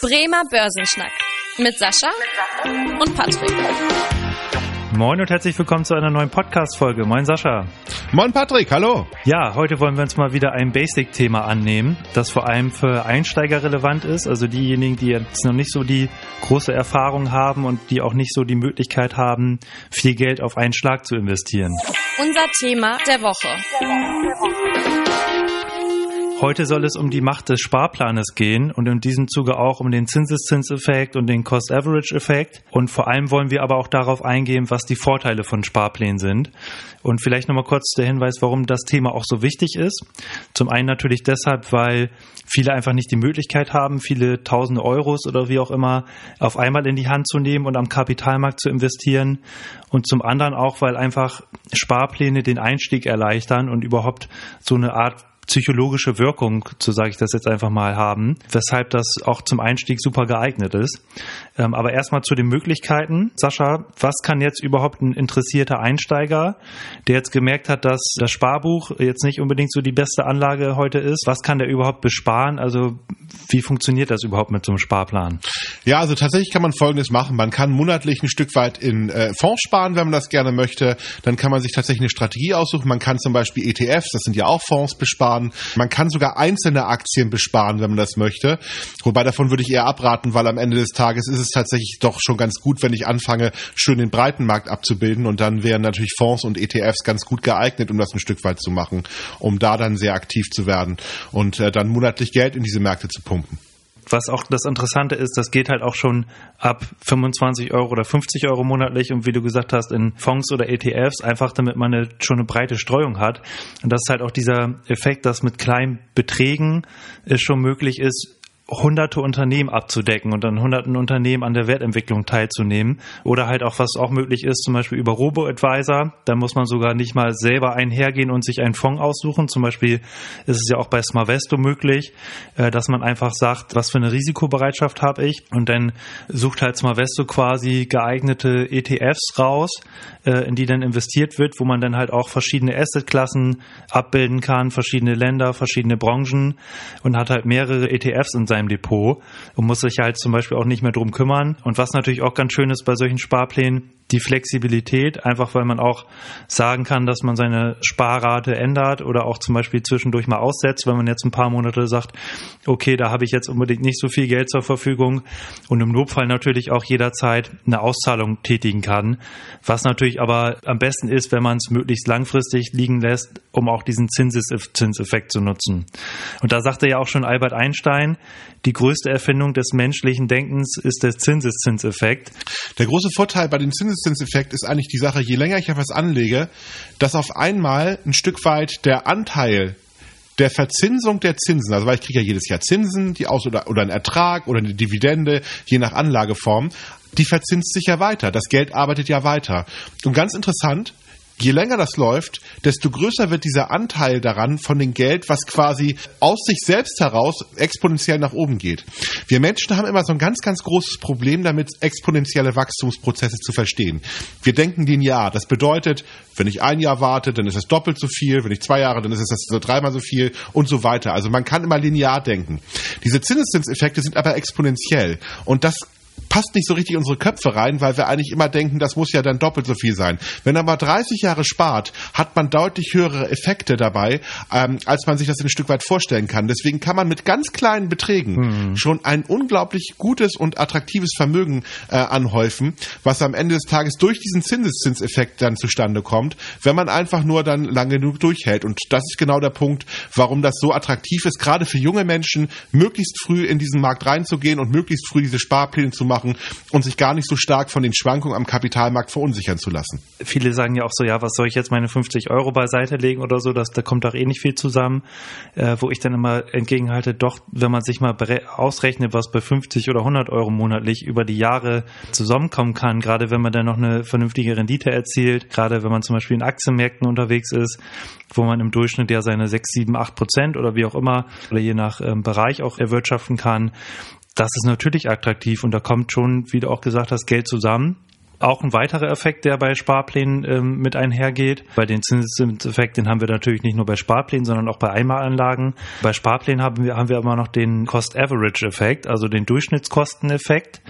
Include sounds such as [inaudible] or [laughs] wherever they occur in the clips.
Bremer Börsenschnack mit Sascha und Patrick. Moin und herzlich willkommen zu einer neuen Podcast-Folge. Moin Sascha. Moin Patrick, hallo. Ja, heute wollen wir uns mal wieder ein Basic-Thema annehmen, das vor allem für Einsteiger relevant ist, also diejenigen, die jetzt noch nicht so die große Erfahrung haben und die auch nicht so die Möglichkeit haben, viel Geld auf einen Schlag zu investieren. Unser Thema der Woche. Der Woche. Heute soll es um die Macht des Sparplanes gehen und in diesem Zuge auch um den Zinseszinseffekt und den Cost-Average-Effekt. Und vor allem wollen wir aber auch darauf eingehen, was die Vorteile von Sparplänen sind. Und vielleicht nochmal kurz der Hinweis, warum das Thema auch so wichtig ist. Zum einen natürlich deshalb, weil viele einfach nicht die Möglichkeit haben, viele tausende Euros oder wie auch immer auf einmal in die Hand zu nehmen und am Kapitalmarkt zu investieren. Und zum anderen auch, weil einfach Sparpläne den Einstieg erleichtern und überhaupt so eine Art psychologische Wirkung, so sage ich das jetzt einfach mal, haben, weshalb das auch zum Einstieg super geeignet ist. Ähm, aber erstmal zu den Möglichkeiten. Sascha, was kann jetzt überhaupt ein interessierter Einsteiger, der jetzt gemerkt hat, dass das Sparbuch jetzt nicht unbedingt so die beste Anlage heute ist, was kann der überhaupt besparen? Also wie funktioniert das überhaupt mit so einem Sparplan? Ja, also tatsächlich kann man Folgendes machen. Man kann monatlich ein Stück weit in äh, Fonds sparen, wenn man das gerne möchte. Dann kann man sich tatsächlich eine Strategie aussuchen. Man kann zum Beispiel ETFs, das sind ja auch Fonds, besparen. Man kann sogar einzelne Aktien besparen, wenn man das möchte. Wobei davon würde ich eher abraten, weil am Ende des Tages ist es tatsächlich doch schon ganz gut, wenn ich anfange, schön den Breitenmarkt abzubilden. Und dann wären natürlich Fonds und ETFs ganz gut geeignet, um das ein Stück weit zu machen, um da dann sehr aktiv zu werden und äh, dann monatlich Geld in diese Märkte zu pumpen was auch das Interessante ist, das geht halt auch schon ab 25 Euro oder 50 Euro monatlich und wie du gesagt hast, in Fonds oder ETFs, einfach damit man eine, schon eine breite Streuung hat. Und das ist halt auch dieser Effekt, dass mit kleinen Beträgen es schon möglich ist, hunderte Unternehmen abzudecken und an hunderten Unternehmen an der Wertentwicklung teilzunehmen. Oder halt auch, was auch möglich ist, zum Beispiel über Robo-Advisor. Da muss man sogar nicht mal selber einhergehen und sich einen Fonds aussuchen. Zum Beispiel ist es ja auch bei Smarvesto möglich, äh, dass man einfach sagt, was für eine Risikobereitschaft habe ich. Und dann sucht halt Smarvesto quasi geeignete ETFs raus, äh, in die dann investiert wird, wo man dann halt auch verschiedene Assetklassen abbilden kann, verschiedene Länder, verschiedene Branchen und hat halt mehrere ETFs in seinem seinem Depot und muss sich halt zum Beispiel auch nicht mehr drum kümmern. Und was natürlich auch ganz schön ist bei solchen Sparplänen, die Flexibilität, einfach weil man auch sagen kann, dass man seine Sparrate ändert oder auch zum Beispiel zwischendurch mal aussetzt, wenn man jetzt ein paar Monate sagt, okay, da habe ich jetzt unbedingt nicht so viel Geld zur Verfügung und im Notfall natürlich auch jederzeit eine Auszahlung tätigen kann, was natürlich aber am besten ist, wenn man es möglichst langfristig liegen lässt, um auch diesen Zinseffekt zu nutzen. Und da sagte ja auch schon Albert Einstein, die größte Erfindung des menschlichen Denkens ist der Zinseszinseffekt. Der große Vorteil bei dem Zinseszinseffekt ist eigentlich die Sache, je länger ich etwas anlege, dass auf einmal ein Stück weit der Anteil der Verzinsung der Zinsen, also weil ich kriege ja jedes Jahr Zinsen, die aus oder, oder einen Ertrag oder eine Dividende, je nach Anlageform, die verzinst sich ja weiter. Das Geld arbeitet ja weiter. Und ganz interessant, je länger das läuft, desto größer wird dieser Anteil daran von dem Geld, was quasi aus sich selbst heraus exponentiell nach oben geht. Wir Menschen haben immer so ein ganz, ganz großes Problem damit, exponentielle Wachstumsprozesse zu verstehen. Wir denken linear. Das bedeutet, wenn ich ein Jahr warte, dann ist es doppelt so viel. Wenn ich zwei Jahre, dann ist es das dreimal so viel und so weiter. Also man kann immer linear denken. Diese Zinseszinseffekte sind aber exponentiell. Und das passt nicht so richtig in unsere Köpfe rein, weil wir eigentlich immer denken, das muss ja dann doppelt so viel sein. Wenn man mal 30 Jahre spart, hat man deutlich höhere Effekte dabei, ähm, als man sich das ein Stück weit vorstellen kann. Deswegen kann man mit ganz kleinen Beträgen hm. schon ein unglaublich gutes und attraktives Vermögen äh, anhäufen, was am Ende des Tages durch diesen Zinseszinseffekt dann zustande kommt, wenn man einfach nur dann lange genug durchhält. Und das ist genau der Punkt, warum das so attraktiv ist, gerade für junge Menschen, möglichst früh in diesen Markt reinzugehen und möglichst früh diese Sparpläne zu machen und sich gar nicht so stark von den Schwankungen am Kapitalmarkt verunsichern zu lassen. Viele sagen ja auch so, ja, was soll ich jetzt meine 50 Euro beiseite legen oder so, das, da kommt doch eh nicht viel zusammen, äh, wo ich dann immer entgegenhalte, doch, wenn man sich mal ausrechnet, was bei 50 oder 100 Euro monatlich über die Jahre zusammenkommen kann, gerade wenn man dann noch eine vernünftige Rendite erzielt, gerade wenn man zum Beispiel in Aktienmärkten unterwegs ist, wo man im Durchschnitt ja seine 6, 7, 8 Prozent oder wie auch immer oder je nach ähm, Bereich auch erwirtschaften kann, das ist natürlich attraktiv und da kommt schon, wie du auch gesagt hast, Geld zusammen. auch ein weiterer Effekt, der bei Sparplänen ähm, mit einhergeht. Bei den Zinseszinseffekt, den haben wir natürlich nicht nur bei Sparplänen, sondern auch bei Einmalanlagen. Bei Sparplänen haben wir, haben wir immer noch den Cost-Average-Effekt, also den Durchschnittskosteneffekt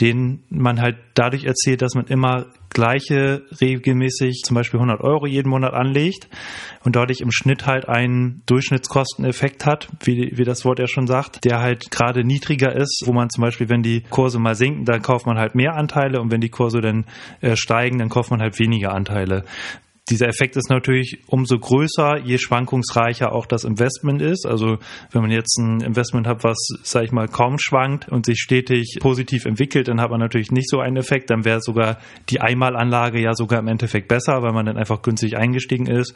den man halt dadurch erzielt, dass man immer gleiche regelmäßig zum Beispiel 100 Euro jeden Monat anlegt und dadurch im Schnitt halt einen Durchschnittskosteneffekt hat, wie, wie das Wort ja schon sagt, der halt gerade niedriger ist, wo man zum Beispiel, wenn die Kurse mal sinken, dann kauft man halt mehr Anteile und wenn die Kurse dann äh, steigen, dann kauft man halt weniger Anteile. Dieser Effekt ist natürlich umso größer, je schwankungsreicher auch das Investment ist. Also wenn man jetzt ein Investment hat, was, sag ich mal, kaum schwankt und sich stetig positiv entwickelt, dann hat man natürlich nicht so einen Effekt. Dann wäre sogar die Einmalanlage ja sogar im Endeffekt besser, weil man dann einfach günstig eingestiegen ist.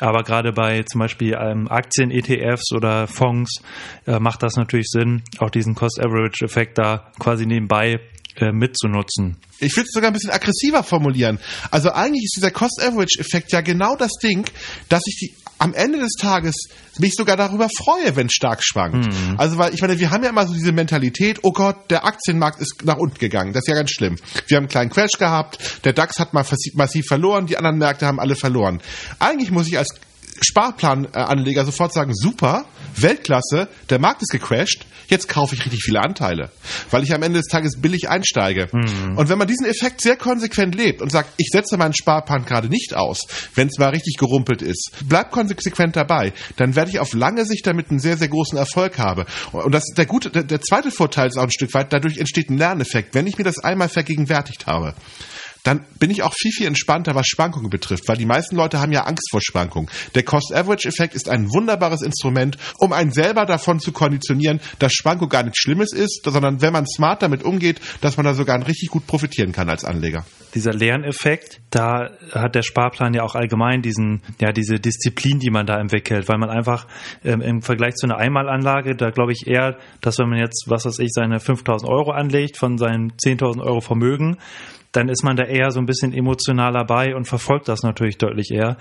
Aber gerade bei zum Beispiel ähm, Aktien-ETFs oder Fonds äh, macht das natürlich Sinn, auch diesen Cost-Average-Effekt da quasi nebenbei äh, mitzunutzen. Ich würde es sogar ein bisschen aggressiver formulieren. Also eigentlich ist dieser Cost-Average-Effekt ja genau das Ding, dass ich die, am Ende des Tages mich sogar darüber freue, wenn es stark schwankt. Mhm. Also weil ich meine, wir haben ja immer so diese Mentalität, oh Gott, der Aktienmarkt ist nach unten gegangen. Das ist ja ganz schlimm. Wir haben einen kleinen Crash gehabt, der DAX hat mal massiv verloren, die anderen Märkte haben alle verloren. Eigentlich muss ich als Sparplananleger sofort sagen, super, Weltklasse, der Markt ist gecrashed, jetzt kaufe ich richtig viele Anteile, weil ich am Ende des Tages billig einsteige. Mhm. Und wenn man diesen Effekt sehr konsequent lebt und sagt, ich setze meinen Sparplan gerade nicht aus, wenn es mal richtig gerumpelt ist, bleib konsequent dabei, dann werde ich auf lange Sicht damit einen sehr, sehr großen Erfolg haben. Und das der gute, der, der zweite Vorteil ist auch ein Stück weit, dadurch entsteht ein Lerneffekt, wenn ich mir das einmal vergegenwärtigt habe dann bin ich auch viel, viel entspannter, was Schwankungen betrifft, weil die meisten Leute haben ja Angst vor Schwankungen. Der Cost-Average-Effekt ist ein wunderbares Instrument, um einen selber davon zu konditionieren, dass Schwankung gar nichts Schlimmes ist, sondern wenn man smart damit umgeht, dass man da sogar richtig gut profitieren kann als Anleger. Dieser Lerneffekt, da hat der Sparplan ja auch allgemein diesen, ja, diese Disziplin, die man da entwickelt, weil man einfach ähm, im Vergleich zu einer Einmalanlage, da glaube ich eher, dass wenn man jetzt, was weiß ich, seine 5000 Euro anlegt von seinen 10.000 Euro Vermögen, dann ist man da eher so ein bisschen emotionaler bei und verfolgt das natürlich deutlich eher.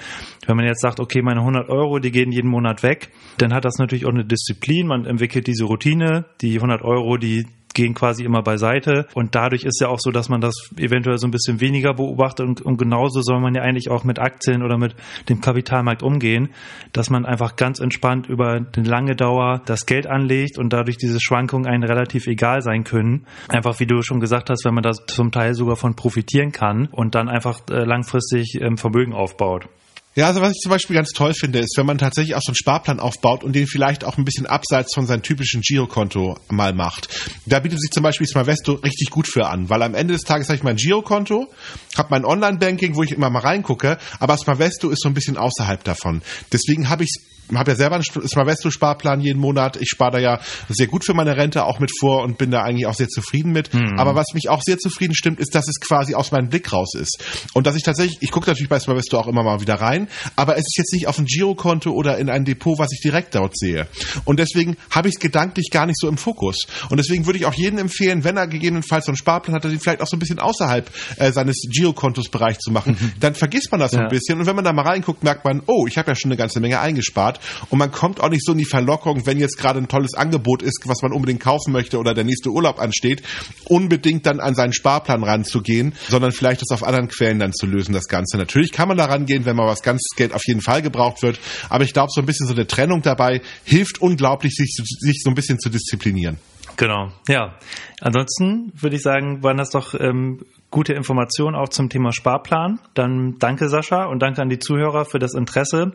Wenn man jetzt sagt, okay, meine 100 Euro, die gehen jeden Monat weg, dann hat das natürlich auch eine Disziplin. Man entwickelt diese Routine. Die 100 Euro, die gehen quasi immer beiseite. Und dadurch ist ja auch so, dass man das eventuell so ein bisschen weniger beobachtet. Und, und genauso soll man ja eigentlich auch mit Aktien oder mit dem Kapitalmarkt umgehen, dass man einfach ganz entspannt über eine lange Dauer das Geld anlegt und dadurch diese Schwankungen einen relativ egal sein können. Einfach wie du schon gesagt hast, wenn man da zum Teil sogar von profitieren kann und dann einfach äh, langfristig ähm, Vermögen aufbaut. Ja, also was ich zum Beispiel ganz toll finde, ist, wenn man tatsächlich auch so einen Sparplan aufbaut und den vielleicht auch ein bisschen abseits von seinem typischen Girokonto mal macht. Da bietet sich zum Beispiel Smavesto richtig gut für an, weil am Ende des Tages habe ich mein Girokonto, habe mein Online-Banking, wo ich immer mal reingucke, aber Smavesto ist so ein bisschen außerhalb davon. Deswegen habe ich habe ja selber einen Smavesto-Sparplan jeden Monat. Ich spare da ja sehr gut für meine Rente auch mit vor und bin da eigentlich auch sehr zufrieden mit. Mhm. Aber was mich auch sehr zufrieden stimmt, ist, dass es quasi aus meinem Blick raus ist. Und dass ich tatsächlich, ich gucke natürlich bei Smavesto auch immer mal wieder rein, aber es ist jetzt nicht auf ein Girokonto oder in ein Depot, was ich direkt dort sehe. Und deswegen habe ich es gedanklich gar nicht so im Fokus. Und deswegen würde ich auch jedem empfehlen, wenn er gegebenenfalls so einen Sparplan hat, den vielleicht auch so ein bisschen außerhalb äh, seines Girokontos-Bereichs zu machen, mhm. [laughs] dann vergisst man das so ein bisschen. Und wenn man da mal reinguckt, merkt man, oh, ich habe ja schon eine ganze Menge eingespart und man kommt auch nicht so in die Verlockung, wenn jetzt gerade ein tolles Angebot ist, was man unbedingt kaufen möchte oder der nächste Urlaub ansteht, unbedingt dann an seinen Sparplan ranzugehen, sondern vielleicht das auf anderen Quellen dann zu lösen, das Ganze. Natürlich kann man da rangehen, wenn mal was ganz Geld auf jeden Fall gebraucht wird, aber ich glaube, so ein bisschen so eine Trennung dabei hilft unglaublich, sich, sich so ein bisschen zu disziplinieren. Genau, ja. Ansonsten würde ich sagen, waren das doch ähm, gute Informationen auch zum Thema Sparplan. Dann danke Sascha und danke an die Zuhörer für das Interesse.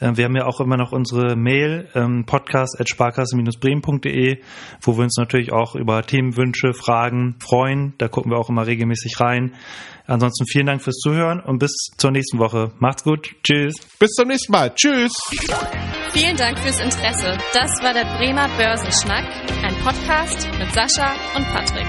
Äh, wir haben ja auch immer noch unsere Mail ähm, podcast@sparkasse-bremen.de, wo wir uns natürlich auch über Themenwünsche, Fragen freuen. Da gucken wir auch immer regelmäßig rein. Ansonsten vielen Dank fürs Zuhören und bis zur nächsten Woche. Macht's gut. Tschüss. Bis zum nächsten Mal. Tschüss. Vielen Dank fürs Interesse. Das war der Bremer Börsenschnack, ein Podcast mit Sascha und Patrick.